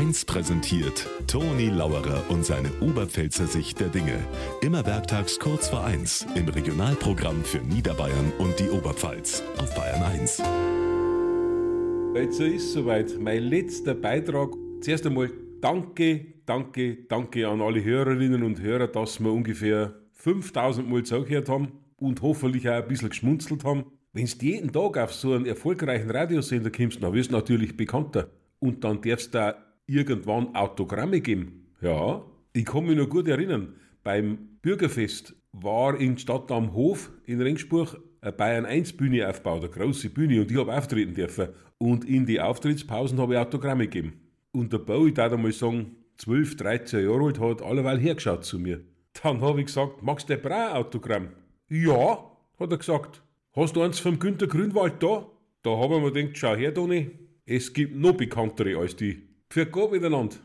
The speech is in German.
1 präsentiert Toni Lauerer und seine Oberpfälzer Sicht der Dinge. Immer werktags kurz vor 1 im Regionalprogramm für Niederbayern und die Oberpfalz auf Bayern 1. Jetzt ist soweit. Mein letzter Beitrag. Zuerst einmal danke, danke, danke an alle Hörerinnen und Hörer, dass wir ungefähr 5000 Mal zugehört haben und hoffentlich auch ein bisschen geschmunzelt haben. Wenn du jeden Tag auf so einen erfolgreichen Radiosender kommst, dann wirst du natürlich bekannter. Und dann darfst du da irgendwann Autogramme geben. Ja, ich kann mich noch gut erinnern, beim Bürgerfest war in Stadt am Hof in Ringsburg eine Bayern 1 Bühne aufgebaut, eine große Bühne, und ich habe auftreten dürfen. Und in die Auftrittspausen habe ich Autogramme gegeben. Und der Bau, ich darf einmal sagen, 12, 13 Jahre alt, hat alleweil hergeschaut zu mir. Dann habe ich gesagt, magst du ein Autogramm? Ja, hat er gesagt. Hast du eins vom Günter Grünwald da? Da habe ich mir gedacht, schau her, Toni, es gibt noch bekanntere als die. Für Gott miteinander.